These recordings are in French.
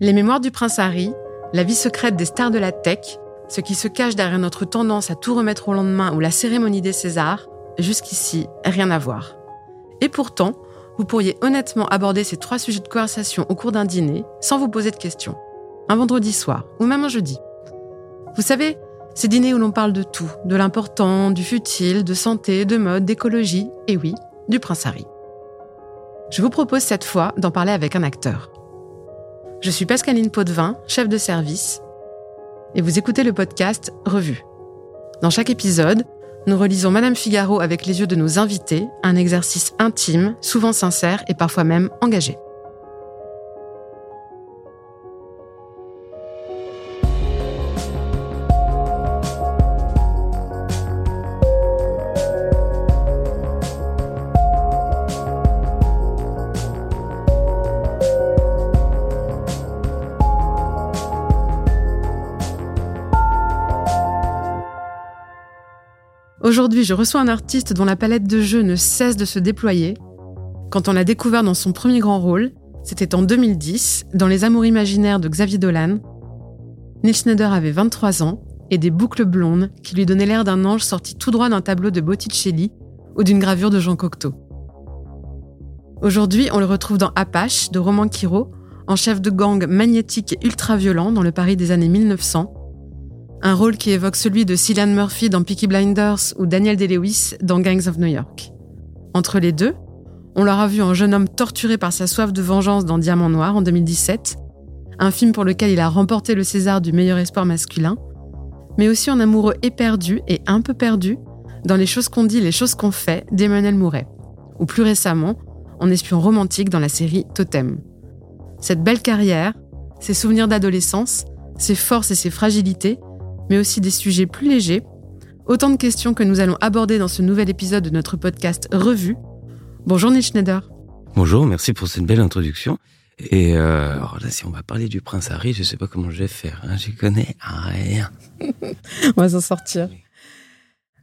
Les mémoires du prince Harry, la vie secrète des stars de la tech, ce qui se cache derrière notre tendance à tout remettre au lendemain ou la cérémonie des Césars, jusqu'ici, rien à voir. Et pourtant, vous pourriez honnêtement aborder ces trois sujets de conversation au cours d'un dîner sans vous poser de questions. Un vendredi soir ou même un jeudi. Vous savez, ces dîners où l'on parle de tout, de l'important, du futile, de santé, de mode, d'écologie, et oui, du prince Harry. Je vous propose cette fois d'en parler avec un acteur. Je suis Pascaline Potvin, chef de service, et vous écoutez le podcast Revue. Dans chaque épisode, nous relisons Madame Figaro avec les yeux de nos invités, un exercice intime, souvent sincère et parfois même engagé. Aujourd'hui, je reçois un artiste dont la palette de jeux ne cesse de se déployer. Quand on l'a découvert dans son premier grand rôle, c'était en 2010, dans Les Amours imaginaires de Xavier Dolan. Neil Schneider avait 23 ans et des boucles blondes qui lui donnaient l'air d'un ange sorti tout droit d'un tableau de Botticelli ou d'une gravure de Jean Cocteau. Aujourd'hui, on le retrouve dans Apache de Roman Quiro, en chef de gang magnétique et ultra-violent dans le Paris des années 1900, un rôle qui évoque celui de Cillian Murphy dans Peaky Blinders ou Daniel Day-Lewis dans Gangs of New York. Entre les deux, on l'aura vu en jeune homme torturé par sa soif de vengeance dans Diamant Noir en 2017, un film pour lequel il a remporté le César du meilleur espoir masculin, mais aussi en amoureux éperdu et un peu perdu dans Les choses qu'on dit, les choses qu'on fait d'Emmanuel Mouret, ou plus récemment en espion romantique dans la série Totem. Cette belle carrière, ses souvenirs d'adolescence, ses forces et ses fragilités, mais aussi des sujets plus légers. Autant de questions que nous allons aborder dans ce nouvel épisode de notre podcast Revue. Bonjour Neil Schneider. Bonjour, merci pour cette belle introduction. Et euh, alors là, si on va parler du prince Harry, je sais pas comment je vais faire. Hein, J'y connais rien. on va s'en sortir.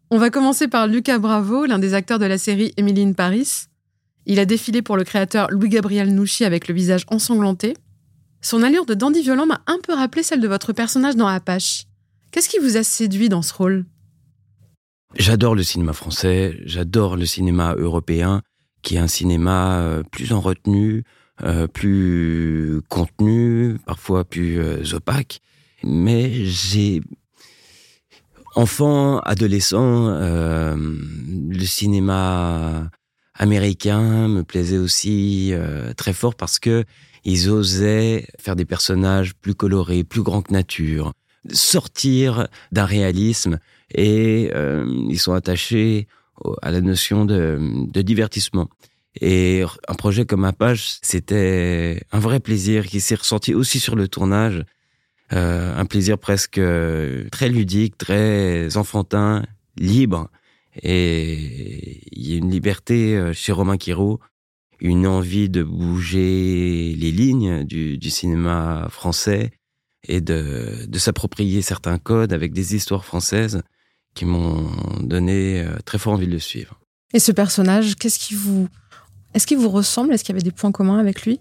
On va commencer par Lucas Bravo, l'un des acteurs de la série Emily in Paris. Il a défilé pour le créateur Louis-Gabriel Nouchi avec le visage ensanglanté. Son allure de dandy violent m'a un peu rappelé celle de votre personnage dans Apache. Qu'est-ce qui vous a séduit dans ce rôle? J'adore le cinéma français, j'adore le cinéma européen, qui est un cinéma euh, plus en retenue, euh, plus contenu, parfois plus euh, opaque. Mais j'ai enfant, adolescent, le cinéma américain me plaisait aussi très fort parce que ils osaient faire des personnages plus colorés, plus grands que nature, sortir d'un réalisme et euh, ils sont attachés à la notion de, de, divertissement. Et un projet comme Apache, c'était un vrai plaisir qui s'est ressenti aussi sur le tournage, euh, un plaisir presque très ludique, très enfantin, libre. Et il y a une liberté euh, chez Romain Quiro, une envie de bouger les lignes du, du cinéma français et de, de s'approprier certains codes avec des histoires françaises qui m'ont donné euh, très fort envie de le suivre. Et ce personnage, qu'est-ce qui vous, est-ce qu'il vous ressemble? Est-ce qu'il y avait des points communs avec lui?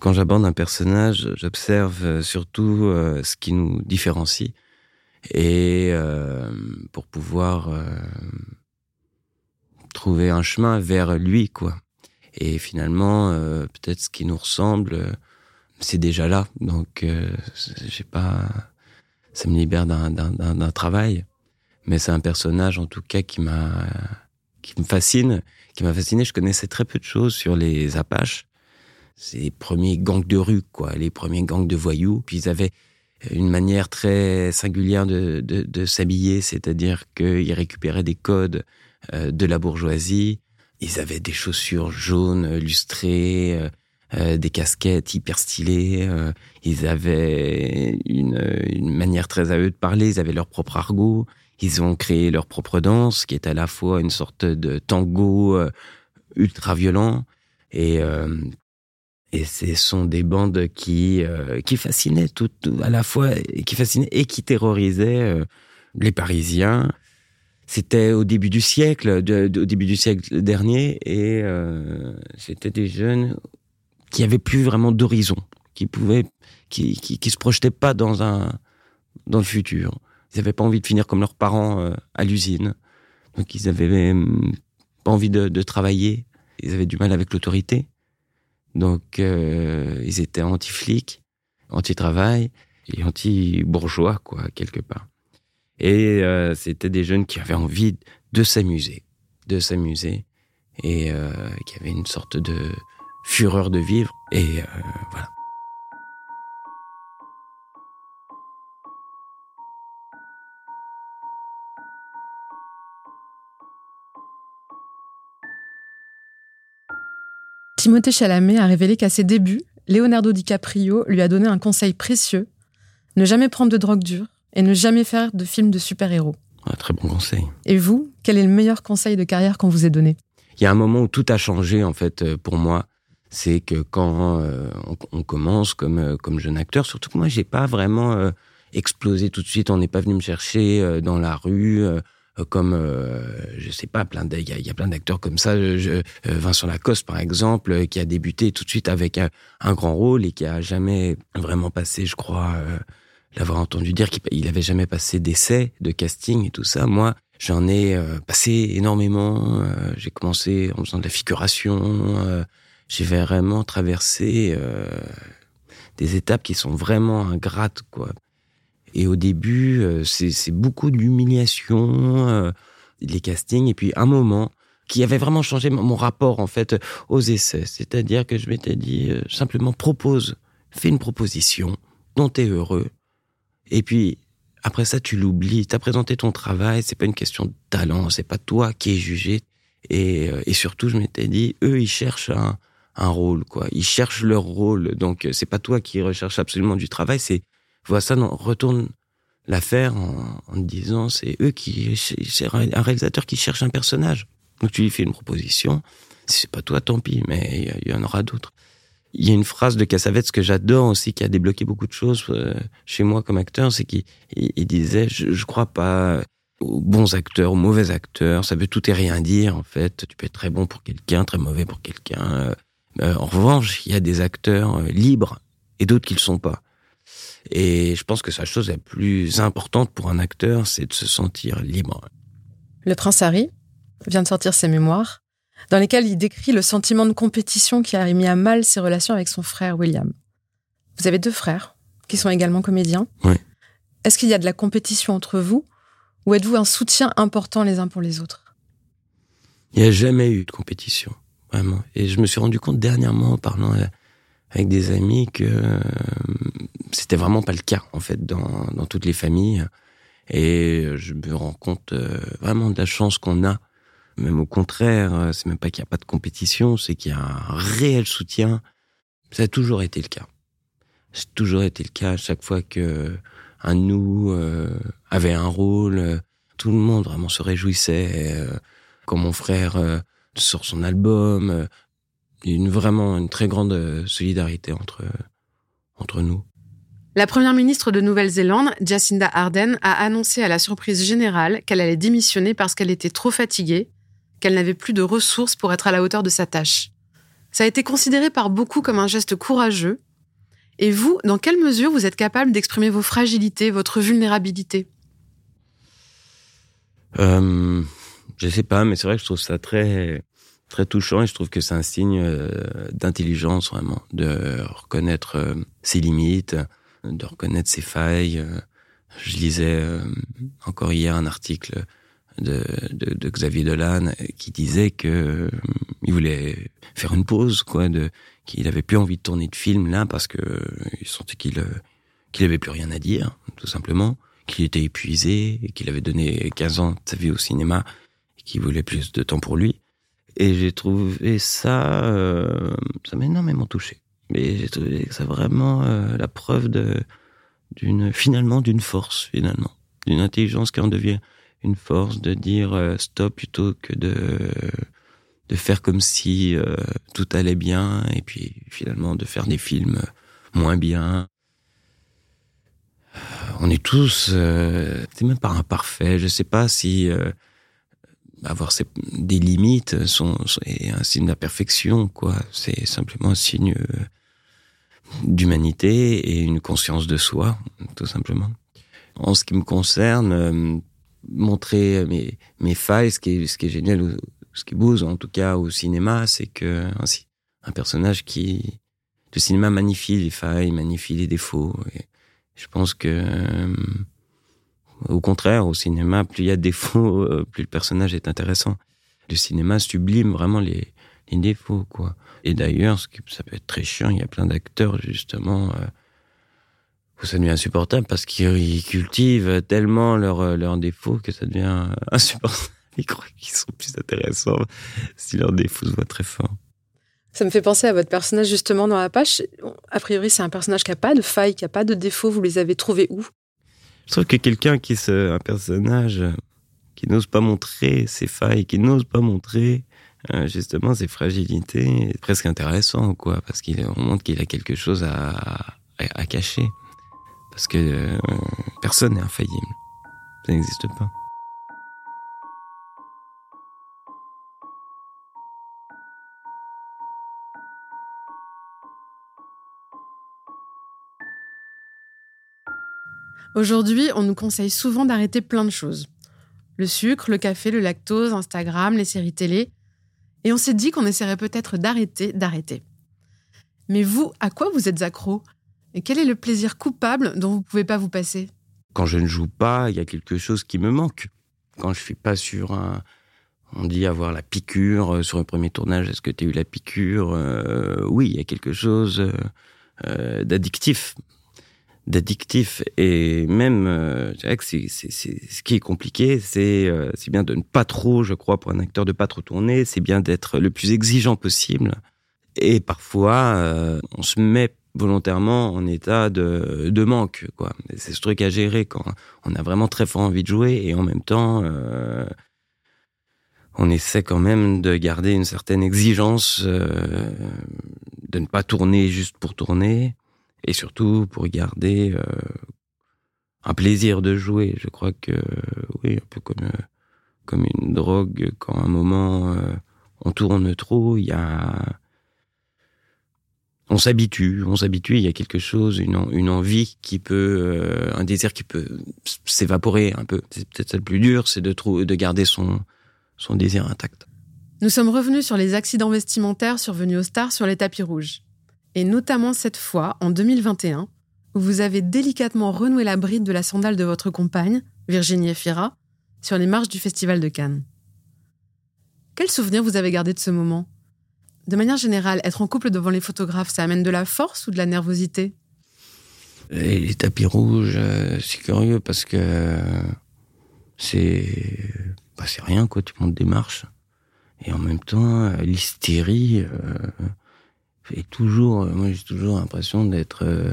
Quand j'aborde un personnage, j'observe euh, surtout euh, ce qui nous différencie et euh, pour pouvoir euh, trouver un chemin vers lui, quoi. Et finalement, euh, peut-être ce qui nous ressemble c'est déjà là. Donc, euh, j'ai pas, ça me libère d'un travail. Mais c'est un personnage, en tout cas, qui m'a, qui me fascine, qui m'a fasciné. Je connaissais très peu de choses sur les Apaches. C'est les premiers gangs de rue, quoi, les premiers gangs de voyous. Puis ils avaient une manière très singulière de, de, de s'habiller, c'est-à-dire qu'ils récupéraient des codes euh, de la bourgeoisie. Ils avaient des chaussures jaunes lustrées, euh, euh, des casquettes hyper stylées. Euh, ils avaient une, une, manière très à eux de parler. Ils avaient leur propre argot. Ils ont créé leur propre danse, qui est à la fois une sorte de tango euh, ultra violent et et ce sont des bandes qui qui fascinaient tout, à la fois qui fascinaient et qui terrorisaient les Parisiens. C'était au début du siècle, au début du siècle dernier, et c'était des jeunes qui avaient plus vraiment d'horizon, qui pouvaient, qui, qui, se projetaient pas dans un, dans le futur. Ils n'avaient pas envie de finir comme leurs parents euh, à l'usine. Donc ils avaient pas envie de, travailler. Ils avaient du mal avec l'autorité. Donc euh, ils étaient anti-flics, anti-travail et anti-bourgeois, quoi, quelque part. Et euh, c'était des jeunes qui avaient envie de s'amuser, de s'amuser, et qui avaient une sorte de fureur de vivre. Et euh, voilà. Timothée Chalamet a révélé qu'à ses débuts, Leonardo DiCaprio lui a donné un conseil précieux ne jamais prendre de drogue dure et ne jamais faire de films de super-héros. Un très bon conseil. Et vous, quel est le meilleur conseil de carrière qu'on vous ait donné? Il y a un moment où tout a changé en fait euh, pour moi. C'est que quand euh, on, commence comme euh, comme jeune acteur, surtout que moi j'ai pas vraiment explosé tout de suite. On n'est pas venu me chercher dans la rue comme je sais pas plein il y, a plein d'acteurs comme ça Vincent Lacoste par exemple qui a débuté tout de suite avec un, grand rôle et qui a jamais vraiment passé je crois l'avoir entendu dire qu'il avait jamais passé d'essai de casting et tout ça moi J'en ai euh, passé énormément. Euh, j'ai commencé en faisant de la figuration. Euh, j'ai vraiment traversé des étapes qui sont vraiment ingrates, quoi. Et au début, c'est beaucoup d'humiliation, les castings, et puis un moment qui avait vraiment changé mon rapport en fait aux essais. C'est-à-dire que je m'étais dit simplement propose, fais une proposition dont tu es heureux, et puis après ça, tu l'oublies. T'as présenté ton travail, c'est pas une question de talent, c'est pas toi qui es jugé. Et, euh, et surtout, je m'étais dit, eux, ils cherchent un, un rôle, quoi. Ils cherchent leur rôle. Donc, euh, c'est pas toi qui recherche absolument du travail, c'est, vois ça, non, retourne l'affaire en, en disant, c'est eux qui, c'est un réalisateur qui cherche un personnage. Donc, tu lui fais une proposition. Si c'est pas toi, tant pis, mais il y en aura d'autres. Il y a une phrase de Cassavetes que j'adore aussi, qui a débloqué beaucoup de choses euh, chez moi comme acteur, c'est qu'il il disait, je, je crois pas aux bons acteurs, aux mauvais acteurs, ça veut tout et rien dire en fait. Tu peux être très bon pour quelqu'un, très mauvais pour quelqu'un. Euh, en revanche, il y a des acteurs euh, libres et d'autres qui le sont pas. Et je pense que la chose la plus importante pour un acteur, c'est de se sentir libre. Le prince Harry vient de sortir ses mémoires dans lesquels il décrit le sentiment de compétition qui a mis à mal ses relations avec son frère William. Vous avez deux frères qui sont également comédiens. Oui. Est-ce qu'il y a de la compétition entre vous ou êtes-vous un soutien important les uns pour les autres? Il n'y a jamais eu de compétition, Et je me suis rendu compte dernièrement en parlant euh, avec des amis que euh, c'était vraiment pas le cas en fait dans, dans toutes les familles. Et je me rends compte euh, vraiment de la chance qu'on a même au contraire, euh, c'est même pas qu'il n'y a pas de compétition, c'est qu'il y a un réel soutien. Ça a toujours été le cas. A toujours été le cas. Chaque fois que un nous euh, avait un rôle, euh, tout le monde vraiment se réjouissait. Euh, quand mon frère sort son album, une vraiment une très grande solidarité entre entre nous. La première ministre de Nouvelle-Zélande, Jacinda Ardern, a annoncé à la surprise générale qu'elle allait démissionner parce qu'elle était trop fatiguée qu'elle n'avait plus de ressources pour être à la hauteur de sa tâche. Ça a été considéré par beaucoup comme un geste courageux. Et vous, dans quelle mesure vous êtes capable d'exprimer vos fragilités, votre vulnérabilité? Euh, Je sais pas, mais c'est vrai que je trouve ça très très touchant et je trouve que c'est un signe euh, d'intelligence vraiment, de reconnaître euh, ses limites, de reconnaître ses failles. Je lisais euh, encore hier un article de, Xavier Dolan qui disait que euh, il voulait faire une pause, quoi, de qu'il avait plus envie de tourner de film là parce que euh, il sentait qu'il euh, qu'il avait plus rien à dire, tout simplement, qu'il était épuisé et qu'il avait donné 15 ans de sa vie au cinéma et qu'il voulait plus de temps pour lui. Et j'ai trouvé ça, ça m'a énormément touché. Mais j'ai trouvé c'est vraiment euh, la preuve de d'une finalement d'une force finalement, d'une intelligence qui en devient une force de dire euh, stop plutôt que de de faire comme si euh, tout allait bien et puis finalement de faire des films moins bien. On est tous, c'est même pas imparfait. Je sais pas si avoir des limites sont, est un signe d'imperfection, quoi. C'est simplement un signe euh, d'humanité et une conscience de soi, tout simplement. En ce qui me concerne, euh, montrer mes, mes failles, ce qui est, ce qui est génial, ce qui bouge en tout cas au cinéma, c'est que ainsi un personnage qui le cinéma magnifie les failles, magnifie les défauts. Je pense que euh, au contraire, au cinéma, plus il y a de défauts, euh, plus le personnage est intéressant. Le cinéma sublime vraiment les, défauts, quoi. Et d'ailleurs, ça peut être très chiant, il y a plein d'acteurs, justement, euh, où ça devient insupportable parce qu'ils cultivent tellement leurs euh, défauts que ça devient insupportable. Ils croient qu'ils sont plus intéressants si leurs défauts se voient très fort. Ça me fait penser à votre personnage justement dans la page. A priori, c'est un personnage qui n'a pas de failles, qui n'a pas de défauts. Vous les avez trouvés où? Je trouve que quelqu'un qui est un personnage qui n'ose pas montrer ses failles, qui n'ose pas montrer euh, justement ses fragilités, est presque intéressant, quoi, parce qu'il montre qu'il a quelque chose à, à, cacher. Parce que euh, personne n'est infaillible. Ça n'existe pas. Aujourd'hui, on nous conseille souvent d'arrêter plein de choses. Le sucre, le café, le lactose, Instagram, les séries télé. Et on s'est dit qu'on essaierait peut-être d'arrêter, d'arrêter. Mais vous, à quoi vous êtes accro? Et quel est le plaisir coupable dont vous ne pouvez pas vous passer? Quand je ne joue pas, il y a quelque chose qui me manque. Quand je suis pas sur un... On dit avoir la piqûre euh, sur un premier tournage. Est-ce que tu as eu la piqûre? Euh, Oui, il y a quelque chose euh, d'addictif d'addictif et même euh, c'est, c'est, ce qui est compliqué c'est euh, c'est bien de ne pas trop je crois pour un acteur de pas trop tourner c'est bien d'être le plus exigeant possible. Et parfois euh, on se met volontairement en état de, de manque quoi. C'est ce truc à gérer quand on a vraiment très fort envie de jouer et en même temps euh, on essaie quand même de garder une certaine exigence euh, de ne pas tourner juste pour tourner et surtout pour garder euh, un plaisir de jouer. Je crois que oui, un peu comme euh, comme une drogue. Quand à un moment euh, on tourne trop, il y a on s'habitue, on s'habitue. Il y a quelque chose, une, envie qui peut, euh, un désir qui peut s'évaporer un peu. C'est peut-être ça le plus dur, c'est de de garder son son désir intact. Nous sommes revenus sur les accidents vestimentaires survenus aux stars sur les tapis rouges et notamment cette fois, en 2021, où vous avez délicatement renoué la bride de la sandale de votre compagne, Virginie Efira, sur les marches du Festival de Cannes. Quel souvenir vous avez gardé de ce moment? De manière générale, être en couple devant les photographes, ça amène de la force ou de la nervosité? Les tapis rouges, euh, c'est curieux parce que c'est bah, rien quoi, tu montes des marches. Et en même temps, l'hystérie, euh, et toujours, euh, moi j'ai toujours l'impression d'être euh,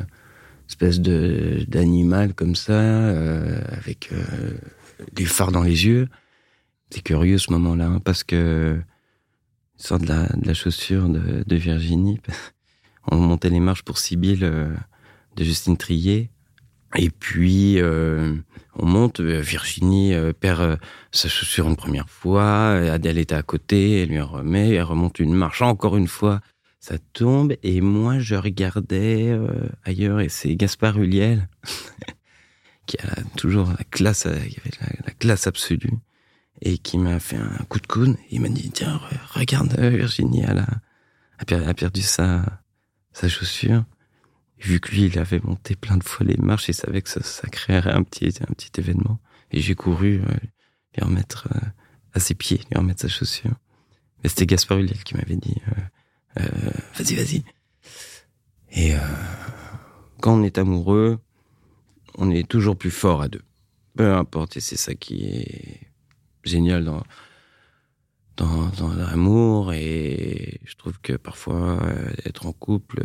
espèce de d'animal comme ça, euh, avec euh, des phares dans les yeux. C'est curieux ce moment-là, hein, parce que sort de la, de la chaussure de, de Virginie. On montait les marches pour Sibylle euh, de Justine Trier. Et puis, euh, on monte, Virginie perd sa chaussure une première fois, Adèle est à côté, elle lui en remet, elle remonte une marche encore une fois ça tombe et moi je regardais euh, ailleurs et c'est Gaspard Huliel qui a toujours la classe, euh, la, la, classe absolue et qui m'a fait un coup de coude. Il m'a dit tiens regarde euh, Virginie elle a, perdu sa sa chaussure. Vu que lui il avait monté plein de fois les marches, il savait que ça, créerait un petit événement et j'ai couru lui remettre à ses pieds, lui remettre sa chaussure. Mais c'était Gaspard Huliel qui m'avait dit euh, vas-y, vas-y. Et euh, quand on est amoureux, on est toujours plus fort à deux. Peu importe, et c'est ça qui est génial dans dans, dans l'amour et je trouve que parfois être en couple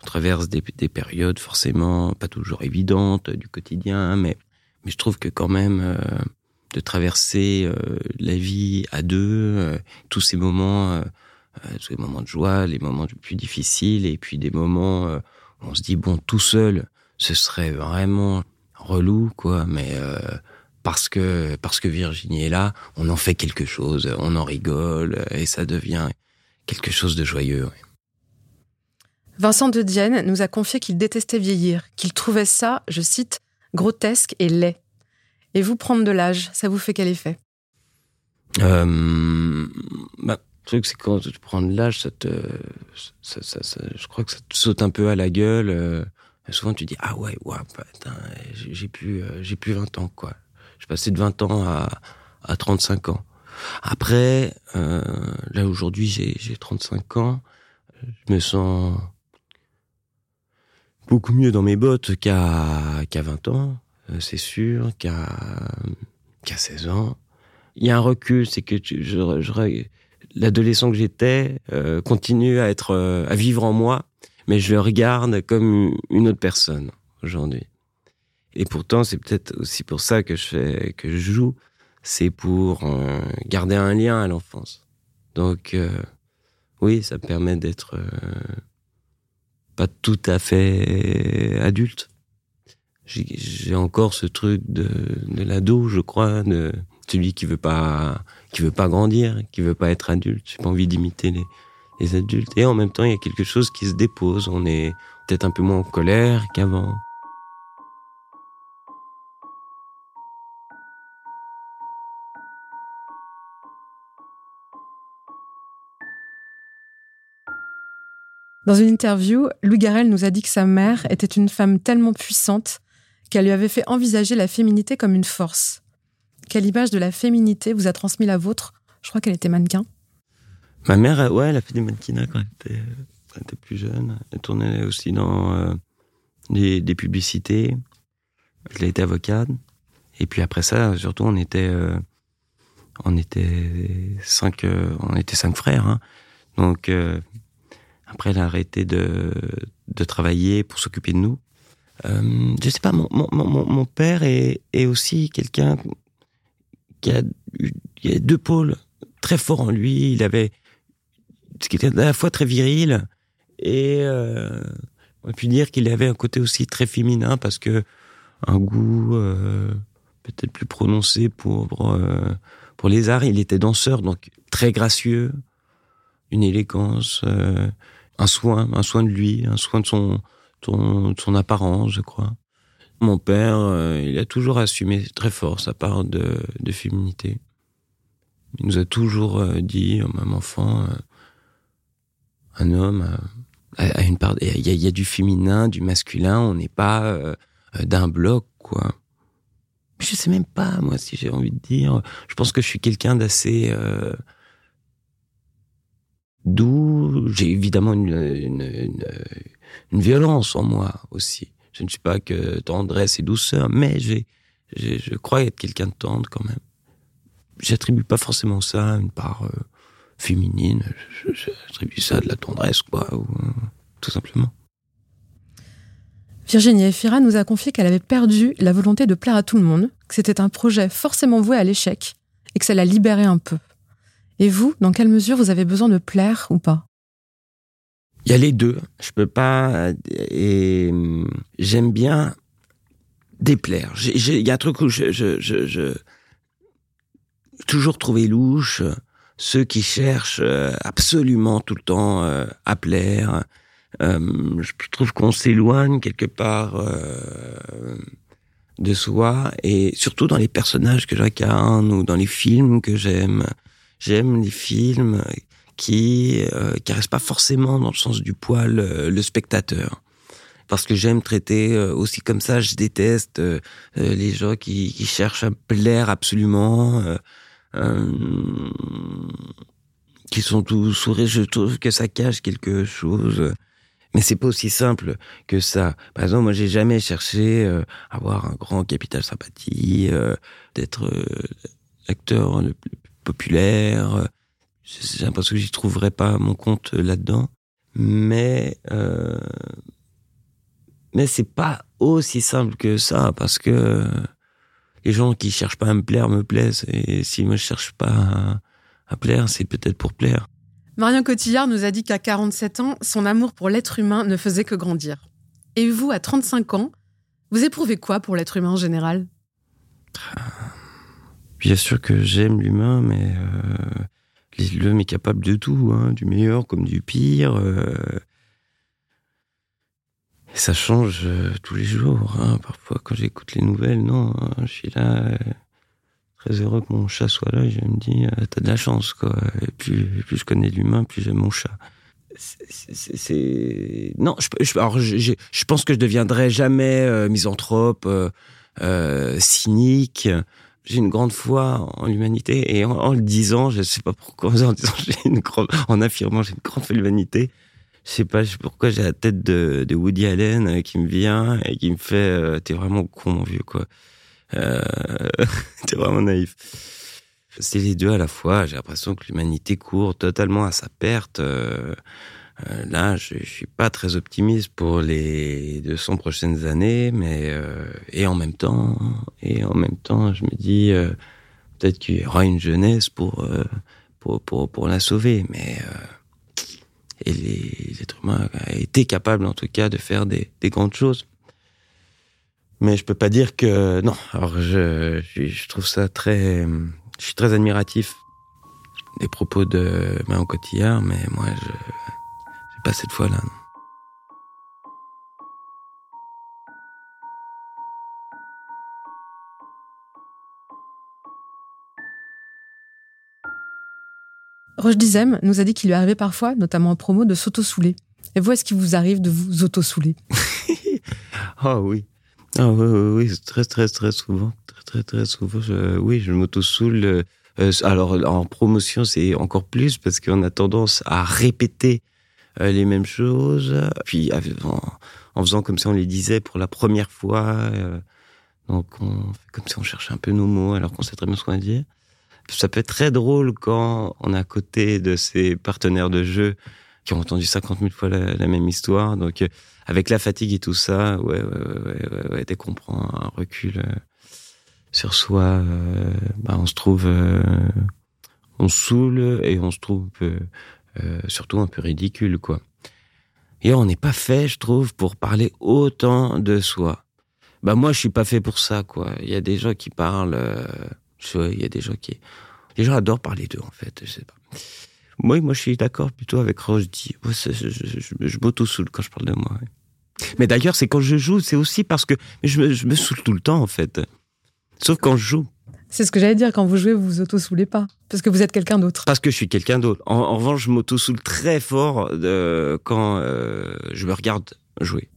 on traverse des, des, périodes forcément pas toujours évidentes du quotidien mais mais je trouve que quand même de traverser la vie à deux tous ces moments tous les moments de joie les moments plus difficiles et puis des moments où on se dit bon tout seul ce serait vraiment relou quoi. Mais euh, parce que parce que Virginie est là on en fait quelque chose on en rigole et ça devient quelque chose de joyeux. Vincent de Dienne nous a confié qu'il détestait vieillir qu'il trouvait ça je cite grotesque et laid. Et vous prendre de l'âge ça vous fait quel effet? Euh, bah, truc c'est quand tu prends de l'âge ça te ça, ça, ça, je crois que ça te saute un peu à la gueule euh, souvent tu dis ah ouais ouais j'ai plus euh, j'ai plus 20 ans quoi. Je passé de 20 ans à à 35 ans. Après euh, là aujourd'hui j'ai j'ai 35 ans. Je me sens beaucoup mieux dans mes bottes qu'à qu'à 20 ans c'est sûr qu'à qu'à 16 ans. Il y a un recul c'est que tu je, je l'adolescent que j'étais euh, continue à être euh, à vivre en moi mais je le regarde comme une autre personne aujourd'hui. Et pourtant c'est peut-être aussi pour ça que je fais que je joue. C'est pour euh, garder un lien à l'enfance. Donc euh, oui ça me permet d'être euh, pas tout à fait adulte. J'ai encore ce truc de, de l'ado je crois de celui qui veut pas veut pas grandir qui veut pas être adulte j'ai pas envie d'imiter les les adultes. Et en même temps il y a quelque chose qui se dépose. On est peut-être un peu moins en colère qu'avant. Dans une interview, Louis Garel nous a dit que sa mère était une femme tellement puissante qu'elle lui avait fait envisager la féminité comme une force. Quelle image de la féminité vous a transmis la vôtre? Je crois qu'elle était mannequin. Ma mère, ouais, elle a fait des mannequinats quand elle était, plus jeune. Elle tournait aussi dans euh, des, publicités. Elle a été avocate. Et puis après ça, surtout, on était, euh, on était cinq, euh, on était cinq frères. Hein. Donc euh, après, elle a arrêté de, de travailler pour s'occuper de nous. Euh, je sais pas, mon, mon, mon, mon père est, est aussi quelqu'un qui a, il y a deux pôles très forts en lui. Il avait ce qui était à la fois très viril et euh, on pu dire qu'il avait un côté aussi très féminin parce que un goût euh, peut-être plus prononcé pour euh, pour les arts il était danseur donc très gracieux une élégance euh, un soin un soin de lui un soin de son ton son apparence je crois mon père euh, il a toujours assumé très fort sa part de, de féminité. Il nous a toujours euh, dit même enfant euh, un homme a, une part il y, a du féminin du masculin on n'est pas euh, d'un bloc quoi. Je sais même pas moi si j'ai envie de dire. Je pense que je suis quelqu'un d'assez euh, d'où j'ai évidemment une violence en moi aussi je ne suis pas que tendresse et douceur mais je crois être quelqu'un de tendre quand même. J'attribue pas forcément ça à une part euh, féminine. J'attribue ça de la tendresse quoi euh, tout simplement. Virginie Efira nous a confié qu'elle avait perdu la volonté de plaire à tout le monde que c'était un projet forcément voué à l'échec et que ça l'a libéré un peu. Et vous dans quelle mesure vous avez besoin de plaire ou pas? Il y a les deux. Je peux pas et j'aime bien déplaire. Il y a un truc où je, je, je, je toujours trouver louche ceux qui cherchent euh, absolument tout le temps euh, à plaire. Euh, je trouve qu'on s'éloigne quelque part euh, de soi et surtout dans les personnages que j'incarne ou dans les films que j'aime. J'aime les films qui euh, caressent pas forcément dans le sens du poil euh, le spectateur parce que j'aime traiter euh, aussi comme ça je déteste euh, les gens qui, qui cherchent à plaire absolument qui sont tous sourires je trouve que ça cache quelque chose mais c'est pas aussi simple que ça par exemple moi j'ai jamais cherché à avoir un grand capital sympathie d'être acteur le plus populaire. J'ai l'impression que j'y trouverais pas mon compte là-dedans. Mais euh, mais c'est pas aussi simple que ça parce que les gens qui cherchent pas à me plaire me plaisent et si moi je cherche pas à, à plaire, c'est peut-être pour plaire. Marion Cotillard nous a dit qu'à 47 ans, son amour pour l'être humain ne faisait que grandir. Et vous, à 35 ans, vous éprouvez quoi pour l'être humain en général? Bien sûr que j'aime l'humain, mais euh, l'homme est capable de tout, hein, du meilleur comme du pire. Euh, et ça change euh, tous les jours. Hein. Parfois, quand j'écoute les nouvelles, non, hein, je suis là, euh, très heureux que mon chat soit là. Et je me dis, t'as de la chance, quoi. Plus, je connais l'humain, plus j'aime mon chat. C'est, non, je, je, pense que je deviendrai jamais misanthrope, cynique. J'ai une grande foi en l'humanité et en, en le disant, je sais pas pourquoi, en disant, une en affirmant, j'ai une grande foi de l'humanité. Je sais pas pourquoi j'ai la tête de, Woody Allen euh, qui me vient et qui me fait euh, t'es vraiment con mon vieux quoi. Euh, t'es vraiment naïf. C'est les deux à la fois. J'ai l'impression que l'humanité court totalement à sa perte. Euh, là, je, je suis pas très optimiste pour les 200 prochaines années, mais euh, et en même temps, et en même temps, je me dis euh, peut-être qu'il y aura une jeunesse pour euh, pour pour pour la sauver, mais euh, et les êtres humains a été capable en tout cas de faire des, des grandes choses. Mais je peux pas dire que non. Alors je je, je trouve ça très je suis très admiratif des propos de Marion Cotillard, mais moi je pas cette fois là. Roche Dizem nous a dit qu'il lui arrivait parfois, notamment en promo, de s'auto-souler. Et vous, est-ce qu'il vous arrive de vous auto-souler Ah oui. Ah oui, oui, oui, très, très, très souvent. Très, très, très souvent. Je, oui, je m'auto-soule. euh, euh, alors, en promotion, c'est encore plus parce qu'on a tendance à répéter les mêmes choses. Puis, en, en faisant comme si on les disait pour la première fois. euh, donc, on fait comme si on cherchait un peu nos mots alors qu'on sait très bien ce qu'on va dire. Ça peut être très drôle quand on est à côté de ses partenaires de jeu qui ont entendu 50 000 fois la, même histoire. Donc, euh, avec la fatigue et tout ça, ouais, ouais, ouais, ouais, ouais, dès qu'on prend un recul euh, sur soi, euh, bah, on se trouve, euh, on saoule et on se trouve euh, surtout un peu ridicule, quoi. Et on n'est pas fait, je trouve, pour parler autant de soi. Bah moi, je suis pas fait pour ça, quoi. Il y a des gens qui parlent, euh, il y a des gens qui, les gens adorent parler d'eux, en fait. Je sais pas. Moi, moi, je suis d'accord plutôt avec c'est- je, je, je, m'auto-soule quand je parle de moi. Mais d'ailleurs, c'est quand je joue, c'est aussi parce que je, me, je me saoule tout le temps, en fait. Sauf quand je joue. C'est ce que j'allais dire, quand vous jouez, vous vous auto-soulez pas. Parce que vous êtes quelqu'un d'autre. Parce que je suis quelqu'un d'autre. En, en revanche, je m'auto-soule très fort de, quand euh, je me regarde jouer.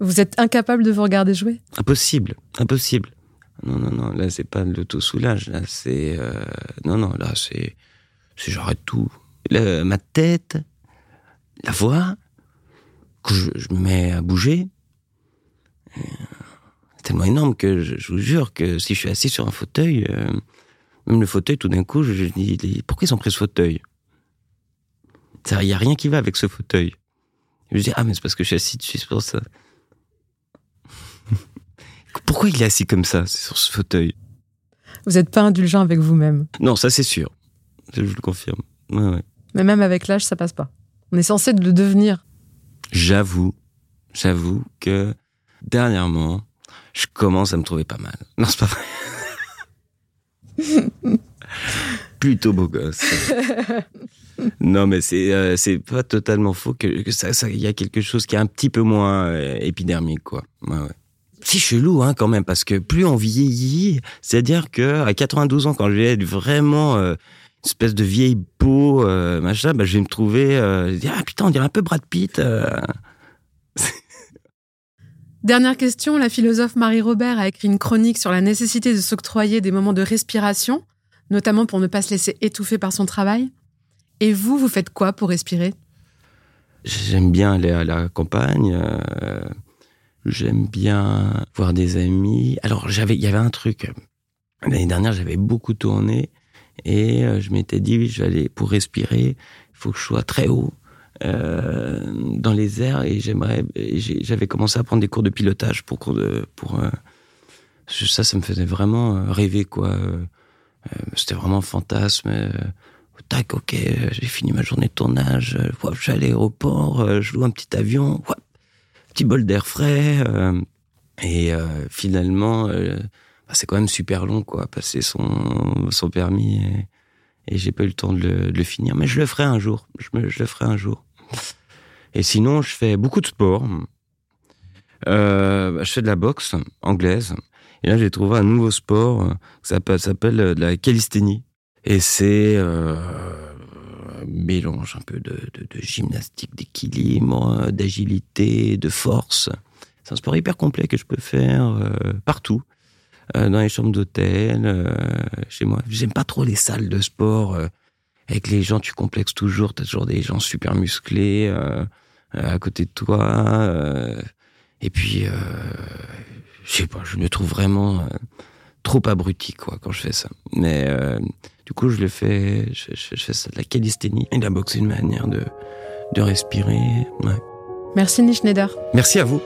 Vous êtes incapable de vous regarder jouer? Impossible, impossible. Non, non, non, là, c'est pas de l'auto-soulage. Là, c'est... euh, non, non, là, c'est... c'est j'arrête tout. Le- ma tête, la voix, quand je, je me mets à bouger, euh, tellement énorme que je, je vous jure que si je suis assis sur un fauteuil, euh, même le fauteuil, tout d'un coup, je, je dis, pourquoi ils ont pris ce fauteuil? Il n'y a rien qui va avec ce fauteuil. Je dis, ah, mais c'est parce que je suis assis dessus, c'est pour ça. Pourquoi il est assis comme ça, sur ce fauteuil? Vous n'êtes pas indulgent avec vous-même. Non, ça c'est sûr. Je vous le confirme. Ouais, ouais. Mais même avec l'âge, ça passe pas. On est censé le devenir. J'avoue, j'avoue que dernièrement, je commence à me trouver pas mal. Non, c'est pas vrai. Plutôt beau gosse. non, mais c'est euh, c'est pas totalement faux que, que ça, ça, il y a quelque chose qui est un petit peu moins euh, épidermique, quoi. Ouais, ouais. C'est chelou, hein, quand même, parce que plus on vieillit, c'est-à-dire que à 92 ans, quand je vais être vraiment euh, une espèce de vieille peau, machin, bah, je vais me trouver, je vais dire, ah putain, on dirait un peu Brad Pitt. Dernière question, la philosophe Marie Robert a écrit une chronique sur la nécessité de s'octroyer des moments de respiration, notamment pour ne pas se laisser étouffer par son travail. Et vous, vous faites quoi pour respirer? J'aime bien aller à la campagne. euh, J'aime bien voir des amis. Alors, j'avais, il y avait un truc. L'année dernière, j'avais beaucoup tourné Et euh, je m'étais dit, aller pour respirer, il faut que je sois très haut euh, dans les airs. Et j'aimerais, j'avais commencé à prendre des cours de pilotage pour pour euh, ça, ça me faisait vraiment rêver quoi. C'était vraiment un fantasme. Tac, ok, j'ai fini ma journée de tournage. je suis à l'aéroport, je loue un petit avion, petit bol d'air frais. et finalement, bah, c'est quand même super long, quoi, passer son, son permis et, j'ai pas eu le temps de le, finir. Mais je le ferai un jour. Je le ferai un jour. Et sinon, je fais beaucoup de sport. Euh, je fais de la boxe anglaise. Et là, j'ai trouvé un nouveau sport. Ça s'appelle euh, la calisthénie. Et c'est euh, un mélange un peu de, de, de gymnastique, d'équilibre, d'agilité, de force. C'est un sport hyper complet que je peux faire euh, partout. Euh, dans les chambres d'hôtel, euh, chez moi. J'aime pas trop les salles de sport. Euh, avec les gens, tu complexes toujours. T'as toujours des gens super musclés à côté de toi. et puis, je sais pas, je me trouve vraiment trop abruti quoi quand je fais ça. Mais du coup, je le fais, je, je, fais ça de la calisthénie et la boxe, une manière de de respirer. Ouais. Merci Nick Schneider. Merci à vous.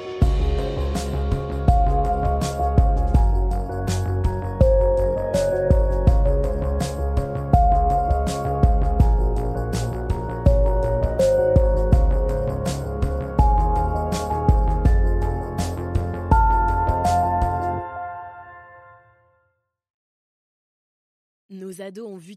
Ados ont vu